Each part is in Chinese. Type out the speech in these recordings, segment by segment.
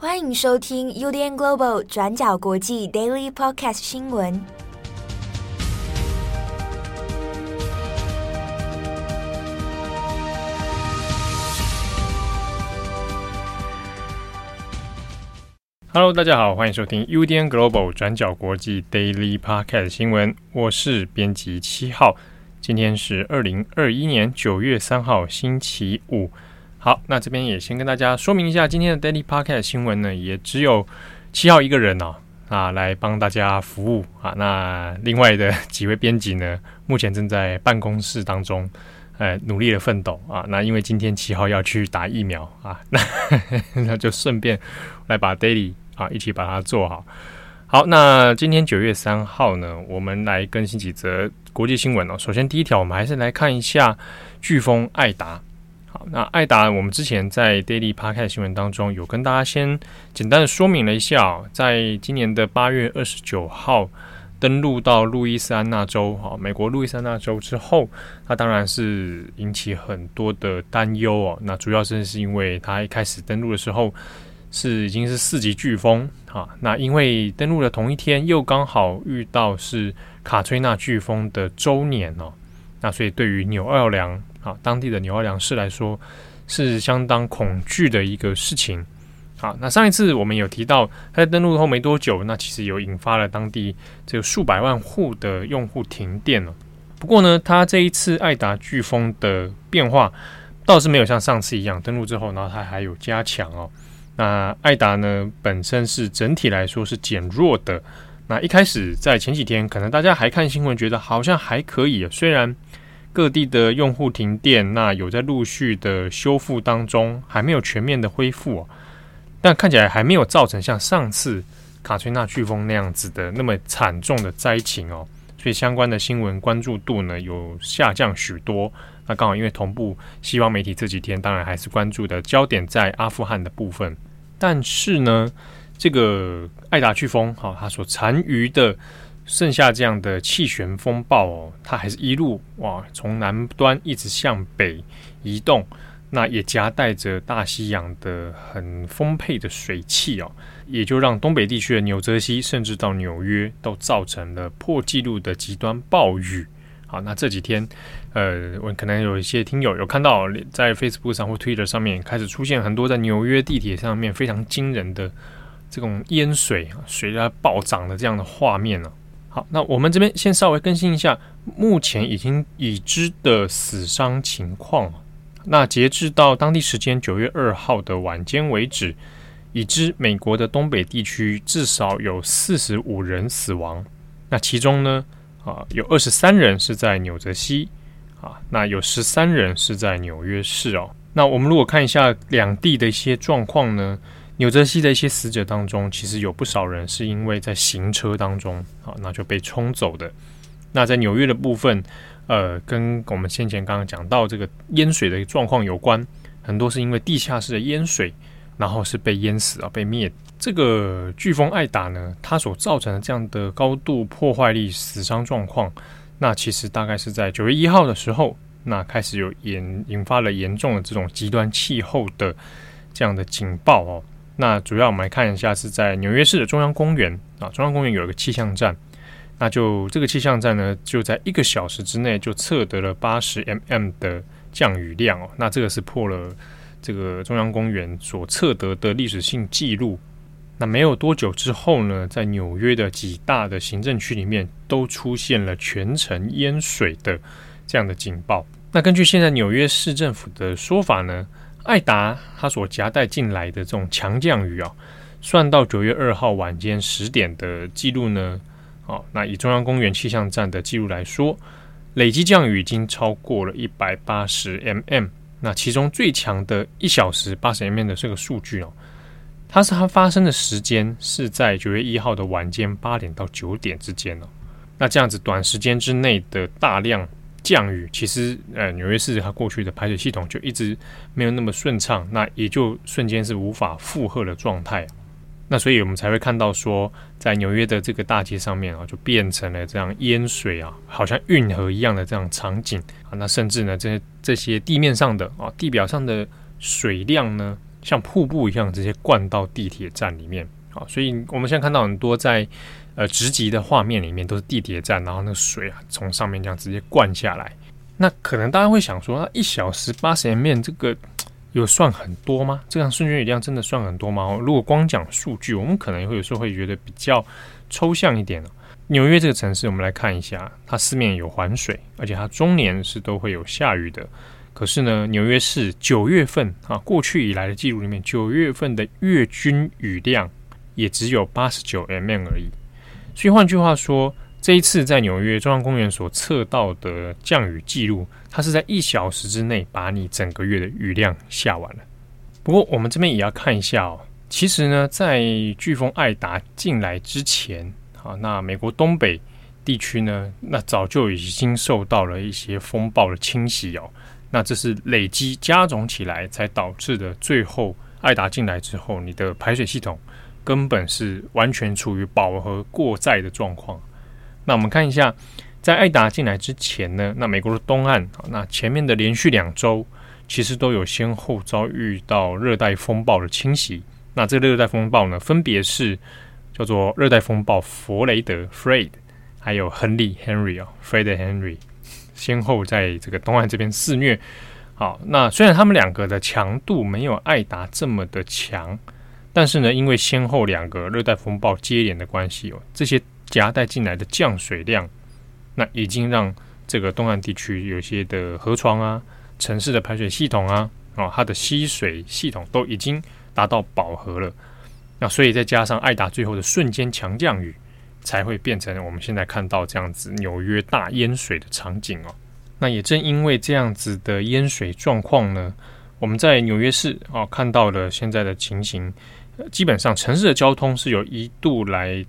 欢迎收听 UDN Global 转角国际 Daily Podcast 新闻。Hello，大家好，欢迎收听 UDN Global 转角国际 Daily Podcast 新闻。我是编辑七号。今天是二零二一年九月三号，星期五。好，那这边也先跟大家说明一下，今天的 Daily Podcast 新闻呢，也只有七号一个人哦，啊，来帮大家服务啊。那另外的几位编辑呢，目前正在办公室当中，呃，努力的奋斗啊。那因为今天七号要去打疫苗啊，那那就顺便来把 Daily 啊一起把它做好。好，那今天九月三号呢，我们来更新几则国际新闻哦。首先，第一条，我们还是来看一下飓风艾达。那艾达，我们之前在 Daily Podcast 新闻当中有跟大家先简单的说明了一下，在今年的八月二十九号登陆到路易斯安那州，哈，美国路易斯安那州之后，它当然是引起很多的担忧哦。那主要是是因为它一开始登陆的时候。是已经是四级飓风哈，那因为登陆的同一天又刚好遇到是卡崔娜飓风的周年哦，那所以对于纽奥良啊当地的纽奥良市来说是相当恐惧的一个事情。好，那上一次我们有提到，它在登陆后没多久，那其实有引发了当地这个数百万户的用户停电了。不过呢，它这一次艾达飓风的变化倒是没有像上次一样登陆之后，然后它还有加强哦。那艾达呢，本身是整体来说是减弱的。那一开始在前几天，可能大家还看新闻，觉得好像还可以。虽然各地的用户停电，那有在陆续的修复当中，还没有全面的恢复，但看起来还没有造成像上次卡崔娜飓风那样子的那么惨重的灾情哦。所以相关的新闻关注度呢，有下降许多。那刚好因为同步，西方媒体这几天当然还是关注的焦点在阿富汗的部分。但是呢，这个艾达飓风哈，它所残余的剩下这样的气旋风暴哦，它还是一路哇，从南端一直向北移动，那也夹带着大西洋的很丰沛的水汽哦，也就让东北地区的纽泽西甚至到纽约都造成了破纪录的极端暴雨。好，那这几天，呃，我可能有一些听友有看到，在 Facebook 上或 Twitter 上面开始出现很多在纽约地铁上面非常惊人的这种淹水、水在暴涨的这样的画面呢。好，那我们这边先稍微更新一下目前已经已知的死伤情况。那截至到当地时间九月二号的晚间为止，已知美国的东北地区至少有四十五人死亡。那其中呢，啊，有二十三人是在纽泽西，啊，那有十三人是在纽约市哦。那我们如果看一下两地的一些状况呢，纽泽西的一些死者当中，其实有不少人是因为在行车当中，啊，那就被冲走的。那在纽约的部分，呃，跟我们先前刚刚讲到这个淹水的状况有关，很多是因为地下室的淹水，然后是被淹死啊，被灭。这个飓风艾达呢，它所造成的这样的高度破坏力、死伤状况，那其实大概是在九月一号的时候，那开始有引引发了严重的这种极端气候的这样的警报哦。那主要我们来看一下，是在纽约市的中央公园啊，中央公园有一个气象站，那就这个气象站呢，就在一个小时之内就测得了八十 mm 的降雨量哦，那这个是破了这个中央公园所测得的历史性记录。那没有多久之后呢，在纽约的几大的行政区里面都出现了全城淹水的这样的警报。那根据现在纽约市政府的说法呢，艾达它所夹带进来的这种强降雨啊，算到九月二号晚间十点的记录呢，哦，那以中央公园气象站的记录来说，累计降雨已经超过了一百八十 mm。那其中最强的一小时八十 mm 的这个数据哦。它是它发生的时间是在九月一号的晚间八点到九点之间哦。那这样子短时间之内的大量降雨，其实呃纽约市它过去的排水系统就一直没有那么顺畅，那也就瞬间是无法负荷的状态。那所以我们才会看到说，在纽约的这个大街上面啊，就变成了这样淹水啊，好像运河一样的这样场景啊。那甚至呢，这些这些地面上的啊地表上的水量呢，像瀑布一样直接灌到地铁站里面啊。所以我们现在看到很多在呃直击的画面里面都是地铁站，然后那个水啊从上面这样直接灌下来。那可能大家会想说，那一小时八十 mm 这个有算很多吗？这样瞬间雨量真的算很多吗？如果光讲数据，我们可能会有时候会觉得比较抽象一点。纽约这个城市，我们来看一下，它四面有环水，而且它终年是都会有下雨的。可是呢，纽约市九月份啊，过去以来的记录里面，九月份的月均雨量也只有八十九 mm 而已。所以换句话说，这一次在纽约中央公园所测到的降雨记录，它是在一小时之内把你整个月的雨量下完了。不过我们这边也要看一下哦，其实呢，在飓风艾达进来之前，啊，那美国东北地区呢，那早就已经受到了一些风暴的侵袭哦。那这是累积加总起来才导致的。最后艾达进来之后，你的排水系统根本是完全处于饱和过载的状况。那我们看一下，在艾达进来之前呢，那美国的东岸，那前面的连续两周其实都有先后遭遇到热带风暴的侵袭。那这个热带风暴呢，分别是叫做热带风暴弗雷德 （Fred） 还有亨利 （Henry） 啊，Fred Henry，先后在这个东岸这边肆虐。好，那虽然他们两个的强度没有艾达这么的强，但是呢，因为先后两个热带风暴接连的关系哦，这些。夹带进来的降水量，那已经让这个东岸地区有些的河床啊、城市的排水系统啊，哦，它的吸水系统都已经达到饱和了。那所以再加上艾达最后的瞬间强降雨，才会变成我们现在看到这样子纽约大淹水的场景哦。那也正因为这样子的淹水状况呢，我们在纽约市哦看到了现在的情形，基本上城市的交通是有一度来。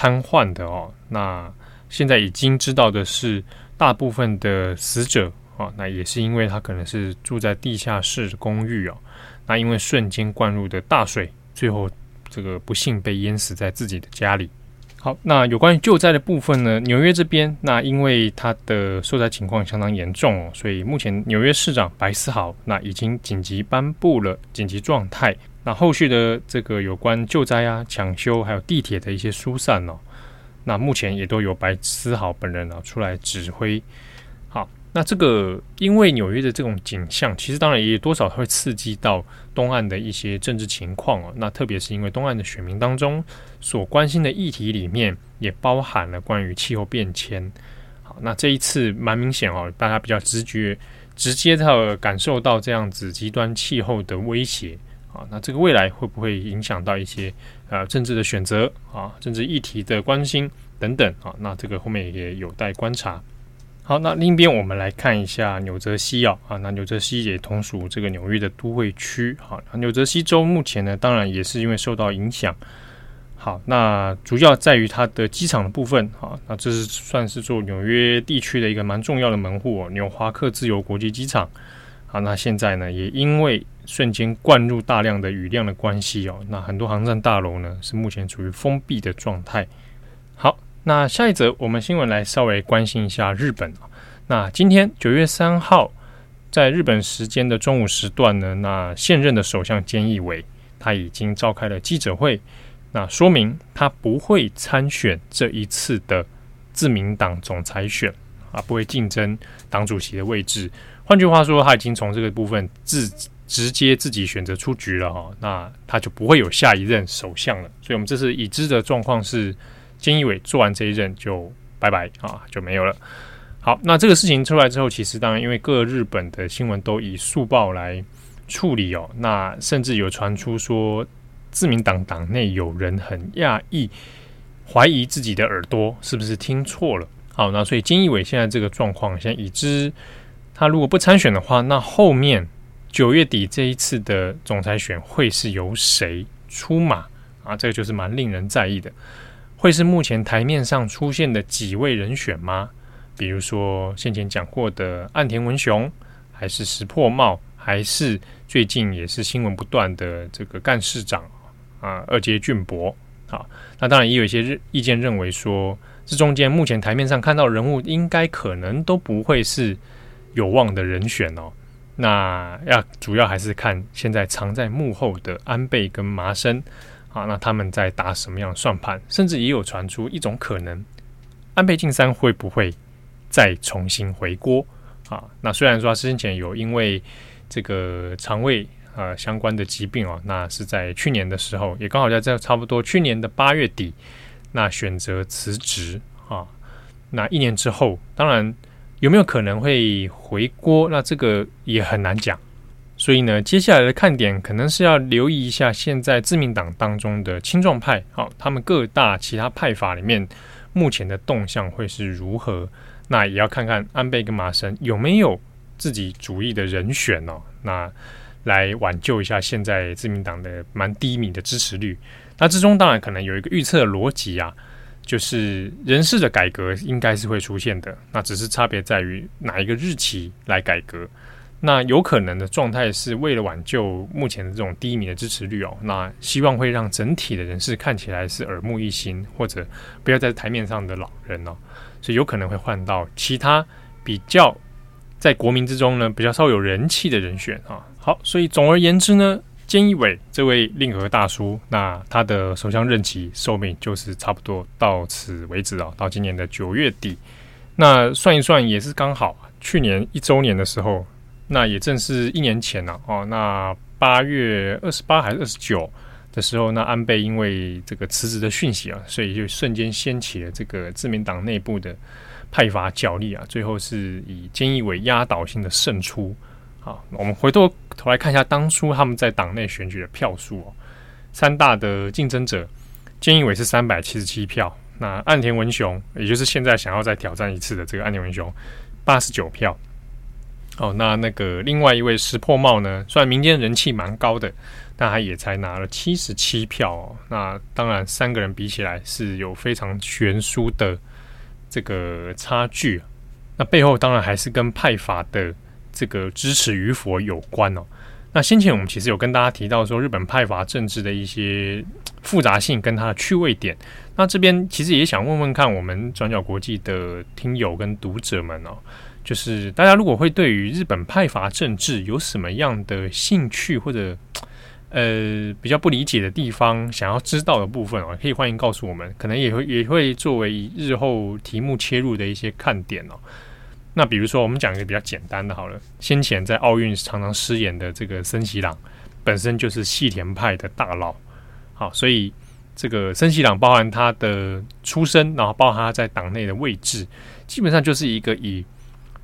瘫痪的哦，那现在已经知道的是，大部分的死者啊，那也是因为他可能是住在地下室公寓哦，那因为瞬间灌入的大水，最后这个不幸被淹死在自己的家里。好，那有关于救灾的部分呢，纽约这边那因为它的受灾情况相当严重哦，所以目前纽约市长白思豪那已经紧急颁布了紧急状态。那后续的这个有关救灾啊、抢修，还有地铁的一些疏散哦，那目前也都有白思豪本人啊出来指挥。那这个因为纽约的这种景象，其实当然也多少会刺激到东岸的一些政治情况哦。那特别是因为东岸的选民当中所关心的议题里面，也包含了关于气候变迁。好，那这一次蛮明显哦，大家比较直觉、直接的感受到这样子极端气候的威胁。啊，那这个未来会不会影响到一些呃政治的选择啊，政治议题的关心等等啊？那这个后面也有待观察。好，那另一边我们来看一下纽泽西啊，啊，那纽泽西也同属这个纽约的都会区。好，纽泽西州目前呢，当然也是因为受到影响。好，那主要在于它的机场的部分。好，那这是算是做纽约地区的一个蛮重要的门户哦，纽华克自由国际机场。好，那现在呢，也因为瞬间灌入大量的雨量的关系哦，那很多航站大楼呢是目前处于封闭的状态。那下一则我们新闻来稍微关心一下日本。那今天九月三号，在日本时间的中午时段呢，那现任的首相菅义伟他已经召开了记者会，那说明他不会参选这一次的自民党总裁选啊，不会竞争党主席的位置。换句话说，他已经从这个部分自直接自己选择出局了哈，那他就不会有下一任首相了。所以，我们这是已知的状况是，菅义伟做完这一任就拜拜啊，就没有了。好，那这个事情出来之后，其实当然因为各日本的新闻都以速报来处理哦，那甚至有传出说，自民党党内有人很讶异，怀疑自己的耳朵是不是听错了。好，那所以菅义伟现在这个状况，现在已知。他如果不参选的话，那后面九月底这一次的总裁选会是由谁出马啊？这个就是蛮令人在意的。会是目前台面上出现的几位人选吗？比如说先前讲过的岸田文雄，还是石破茂，还是最近也是新闻不断的这个干事长啊二阶俊博？啊，那当然也有一些意见认为说，这中间目前台面上看到人物，应该可能都不会是。有望的人选哦，那要主要还是看现在藏在幕后的安倍跟麻生啊，那他们在打什么样的算盘？甚至也有传出一种可能，安倍晋三会不会再重新回锅啊？那虽然说他之前有因为这个肠胃呃相关的疾病哦，那是在去年的时候，也刚好在这差不多去年的八月底，那选择辞职啊。那一年之后，当然。有没有可能会回锅？那这个也很难讲。所以呢，接下来的看点可能是要留意一下现在自民党当中的青壮派，好，他们各大其他派法里面目前的动向会是如何？那也要看看安倍跟麻生有没有自己主义的人选哦，那来挽救一下现在自民党的蛮低迷的支持率。那之中当然可能有一个预测逻辑啊。就是人事的改革应该是会出现的，那只是差别在于哪一个日期来改革。那有可能的状态是为了挽救目前的这种低迷的支持率哦，那希望会让整体的人士看起来是耳目一新，或者不要在台面上的老人哦，所以有可能会换到其他比较在国民之中呢比较稍有人气的人选啊。好，所以总而言之呢。菅义伟这位令和大叔，那他的首相任期寿命就是差不多到此为止哦，到今年的九月底。那算一算也是刚好，去年一周年的时候，那也正是一年前呢哦。那八月二十八还是二十九的时候，那安倍因为这个辞职的讯息啊，所以就瞬间掀起了这个自民党内部的派阀角力啊，最后是以菅义伟压倒性的胜出。好，我们回头头来看一下当初他们在党内选举的票数哦。三大的竞争者，菅义伟是三百七十七票，那岸田文雄，也就是现在想要再挑战一次的这个岸田文雄，八十九票。哦，那那个另外一位石破茂呢，虽然民间人气蛮高的，但他也才拿了七十七票哦。那当然，三个人比起来是有非常悬殊的这个差距。那背后当然还是跟派阀的。这个支持与否有关哦。那先前我们其实有跟大家提到说，日本派阀政治的一些复杂性跟它的趣味点。那这边其实也想问问看，我们转角国际的听友跟读者们哦，就是大家如果会对于日本派阀政治有什么样的兴趣或者呃比较不理解的地方，想要知道的部分哦，可以欢迎告诉我们，可能也会也会作为日后题目切入的一些看点哦。那比如说，我们讲一个比较简单的，好了。先前在奥运常常失言的这个森喜朗，本身就是细田派的大佬，好，所以这个森喜朗包含他的出身，然后包含他在党内的位置，基本上就是一个以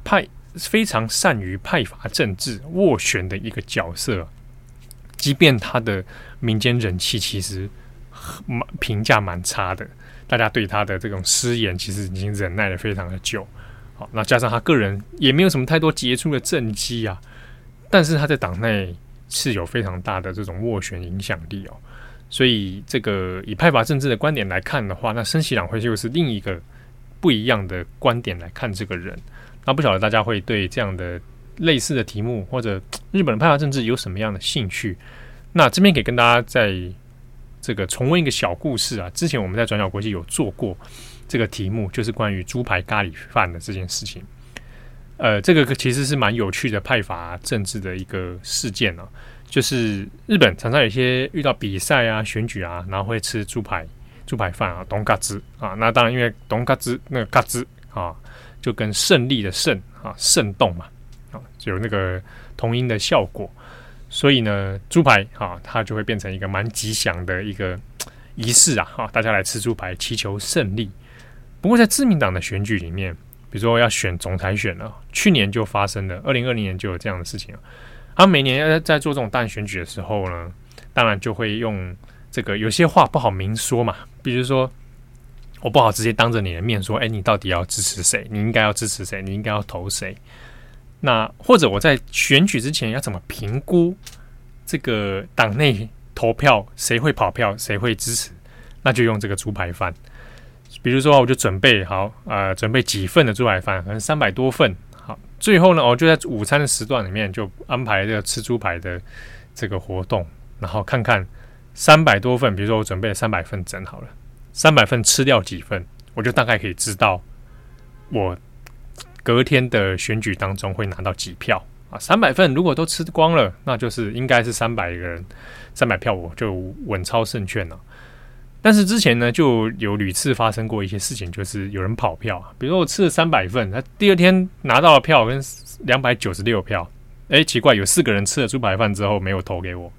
派非常善于派阀政治斡旋的一个角色。即便他的民间人气其实蛮评价蛮差的，大家对他的这种失言其实已经忍耐了非常的久。好，那加上他个人也没有什么太多杰出的政绩啊，但是他在党内是有非常大的这种斡旋影响力哦，所以这个以派阀政治的观点来看的话，那森喜朗会就是另一个不一样的观点来看这个人。那不晓得大家会对这样的类似的题目或者日本的派阀政治有什么样的兴趣？那这边可以跟大家在这个重温一个小故事啊，之前我们在转角国际有做过。这个题目就是关于猪排咖喱饭的这件事情，呃，这个其实是蛮有趣的派阀政治的一个事件哦。就是日本常常有些遇到比赛啊、选举啊，然后会吃猪排、猪排饭啊、丼かつ啊。那当然，因为丼かつ那个かつ啊， 就跟胜利的胜啊、胜动嘛啊，就有那个同音的效果，所以呢，猪排啊，它就会变成一个蛮吉祥的一个 仪式啊，哈，大家来吃猪排，祈求胜利。不过，在自民党的选举里面，比如说要选总裁选了，去年就发生了，二零二零年就有这样的事情啊。他每年要在做这种大选举的时候呢，当然就会用这个有些话不好明说嘛，比如说我不好直接当着你的面说，哎，你到底要支持谁？你应该要支持谁？你应该要投谁？那或者我在选举之前要怎么评估这个党内投票谁会跑票，谁会支持？那就用这个猪排饭。比如说，我就准备好，呃，准备几份的猪排饭，可能三百多份。好，最后呢，我就在午餐的时段里面就安排这个吃猪排的这个活动，然后看看三百多份，比如说我准备了三百份整好了，三百份吃掉几份，我就大概可以知道我隔天的选举当中会拿到几票。啊，三百份如果都吃光了，那就是应该是三百个人，三百票我就稳操胜券了。但是之前呢，就有屡次发生过一些事情，就是有人跑票，比如说我吃了三百份，他第二天拿到了票跟两百九十六票，哎，奇怪，有四个人吃了猪排饭之后没有投给我，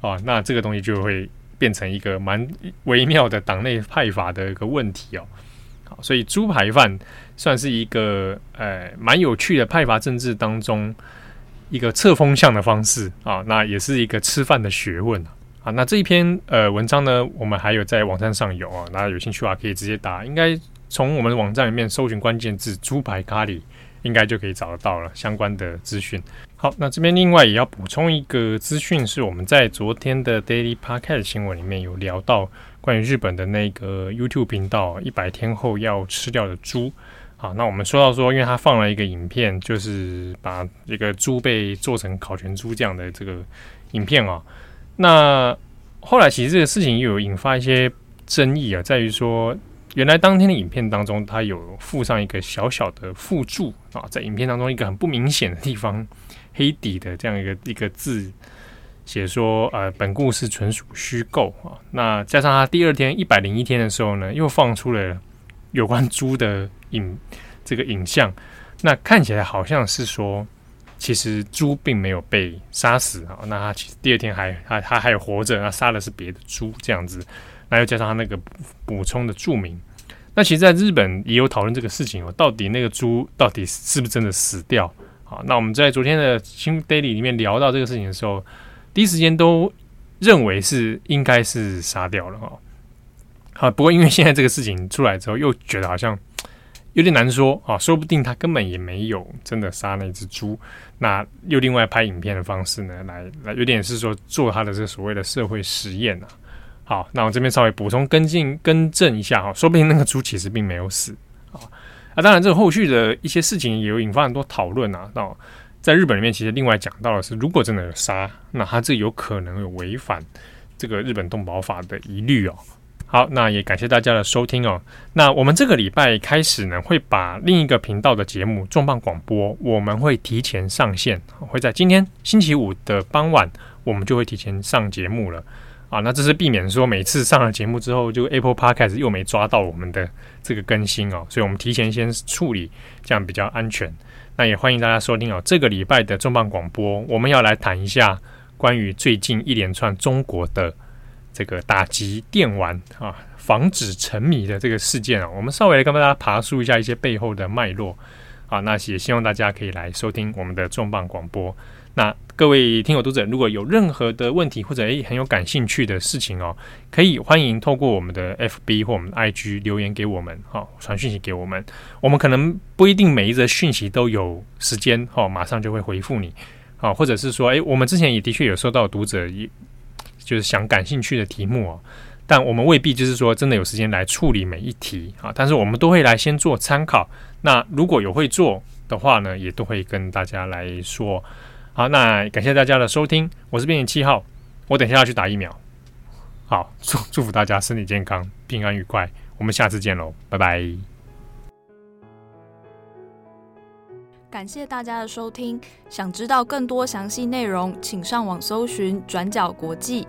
啊，那这个东西就会变成一个蛮微妙的党内派阀的一个问题哦。好，所以猪排饭算是一个呃蛮有趣的派阀政治当中一个测风向的方式啊，那也是一个吃饭的学问啊。那这一篇呃文章呢，我们还有在网站上有啊，大家有兴趣的话可以直接打，应该从我们的网站里面搜寻关键字“猪排咖喱”，应该就可以找得到了相关的资讯。好，那这边另外也要补充一个资讯，是我们在昨天的 Daily Podcast 新闻里面有聊到关于日本的那个 YouTube 频道一百天后要吃掉的猪。好，那我们说到说，因为他放了一个影片，就是把一个猪被做成烤全猪这样的这个影片啊。那后来其实这个事情又有引发一些争议啊，在于说，原来当天的影片当中，它有附上一个小小的附注啊，在影片当中一个很不明显的地方，黑底的这样一个一个字，写说呃，本故事纯属虚构啊。那加上他第二天一百零一天的时候呢，又放出了有关猪的影这个影像，那看起来好像是说。其实猪并没有被杀死啊，那他其实第二天还还他还有活着，那杀的是别的猪这样子，那又加上他那个补充的注明，那其实在日本也有讨论这个事情哦，到底那个猪到底是不是真的死掉？好，那我们在昨天的新 daily 里面聊到这个事情的时候，第一时间都认为是应该是杀掉了哈。好，不过因为现在这个事情出来之后，又觉得好像。有点难说啊，说不定他根本也没有真的杀那只猪，那又另外拍影片的方式呢，来来有点是说做他的这所谓的社会实验啊。好，那我这边稍微补充跟进更正一下哈，说不定那个猪其实并没有死啊。当然这个后续的一些事情也有引发很多讨论啊。那在日本里面，其实另外讲到的是，如果真的有杀，那他这有可能有违反这个日本动保法的疑虑哦。好，那也感谢大家的收听哦。那我们这个礼拜开始呢，会把另一个频道的节目《重磅广播》，我们会提前上线，会在今天星期五的傍晚，我们就会提前上节目了。啊，那这是避免说每次上了节目之后，就 Apple Podcast 又没抓到我们的这个更新哦，所以我们提前先处理，这样比较安全。那也欢迎大家收听哦。这个礼拜的重磅广播，我们要来谈一下关于最近一连串中国的。这个打击电玩啊，防止沉迷的这个事件啊，我们稍微来跟大家爬梳一下一些背后的脉络啊。那也希望大家可以来收听我们的重磅广播。那各位听友读者，如果有任何的问题或者诶很有感兴趣的事情哦，可以欢迎透过我们的 FB 或我们的 IG 留言给我们，哈，传讯息给我们。我们可能不一定每一则讯息都有时间哈，马上就会回复你啊，或者是说，诶，我们之前也的确有收到读者一。就是想感兴趣的题目哦，但我们未必就是说真的有时间来处理每一题啊。但是我们都会来先做参考。那如果有会做的话呢，也都会跟大家来说。好，那感谢大家的收听，我是编辑七号，我等一下要去打疫苗。好，祝祝福大家身体健康、平安愉快。我们下次见喽，拜拜。感谢大家的收听，想知道更多详细内容，请上网搜寻转角国际。